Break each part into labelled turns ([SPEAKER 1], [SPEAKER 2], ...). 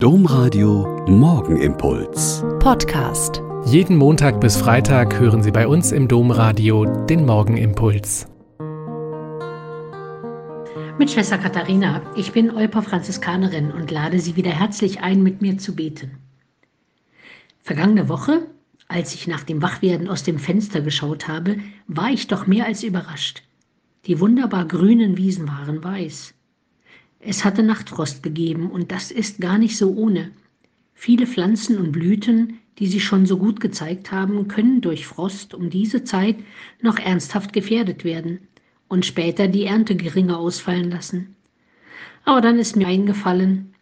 [SPEAKER 1] Domradio Morgenimpuls.
[SPEAKER 2] Podcast.
[SPEAKER 3] Jeden Montag bis Freitag hören Sie bei uns im Domradio den Morgenimpuls.
[SPEAKER 4] Mit Schwester Katharina, ich bin Olper Franziskanerin und lade Sie wieder herzlich ein, mit mir zu beten. Vergangene Woche, als ich nach dem Wachwerden aus dem Fenster geschaut habe, war ich doch mehr als überrascht. Die wunderbar grünen Wiesen waren weiß. Es hatte Nachtfrost gegeben und das ist gar nicht so ohne. Viele Pflanzen und Blüten, die sich schon so gut gezeigt haben, können durch Frost um diese Zeit noch ernsthaft gefährdet werden und später die Ernte geringer ausfallen lassen. Aber dann ist mir eingefallen,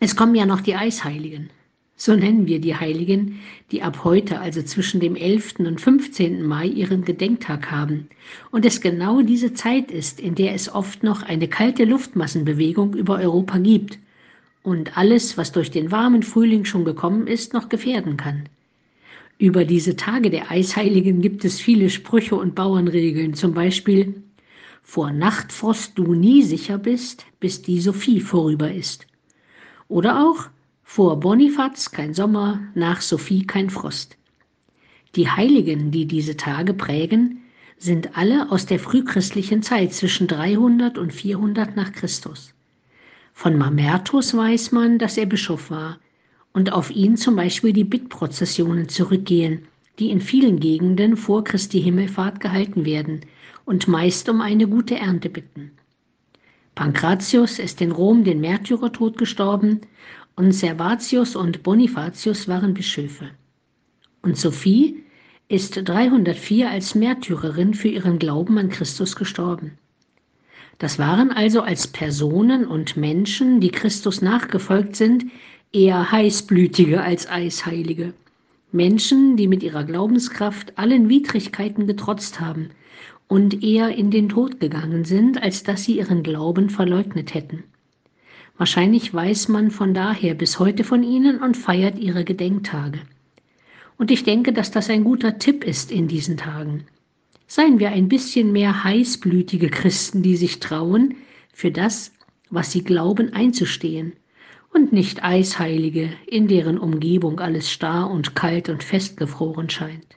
[SPEAKER 4] es kommen ja noch die Eisheiligen. So nennen wir die Heiligen, die ab heute, also zwischen dem 11. und 15. Mai, ihren Gedenktag haben und es genau diese Zeit ist, in der es oft noch eine kalte Luftmassenbewegung über Europa gibt und alles, was durch den warmen Frühling schon gekommen ist, noch gefährden kann. Über diese Tage der Eisheiligen gibt es viele Sprüche und Bauernregeln, zum Beispiel Vor Nachtfrost du nie sicher bist, bis die Sophie vorüber ist. Oder auch vor Bonifaz kein Sommer, nach Sophie kein Frost. Die Heiligen, die diese Tage prägen, sind alle aus der frühchristlichen Zeit zwischen 300 und 400 nach Christus. Von Mamertus weiß man, dass er Bischof war und auf ihn zum Beispiel die Bittprozessionen zurückgehen, die in vielen Gegenden vor Christi Himmelfahrt gehalten werden und meist um eine gute Ernte bitten. Pankratius ist in Rom den Märtyrertod gestorben und Servatius und Bonifatius waren Bischöfe. Und Sophie ist 304 als Märtyrerin für ihren Glauben an Christus gestorben. Das waren also als Personen und Menschen, die Christus nachgefolgt sind, eher heißblütige als Eisheilige. Menschen, die mit ihrer Glaubenskraft allen Widrigkeiten getrotzt haben und eher in den Tod gegangen sind, als dass sie ihren Glauben verleugnet hätten. Wahrscheinlich weiß man von daher bis heute von ihnen und feiert ihre Gedenktage. Und ich denke, dass das ein guter Tipp ist in diesen Tagen. Seien wir ein bisschen mehr heißblütige Christen, die sich trauen, für das, was sie glauben, einzustehen, und nicht Eisheilige, in deren Umgebung alles starr und kalt und festgefroren scheint.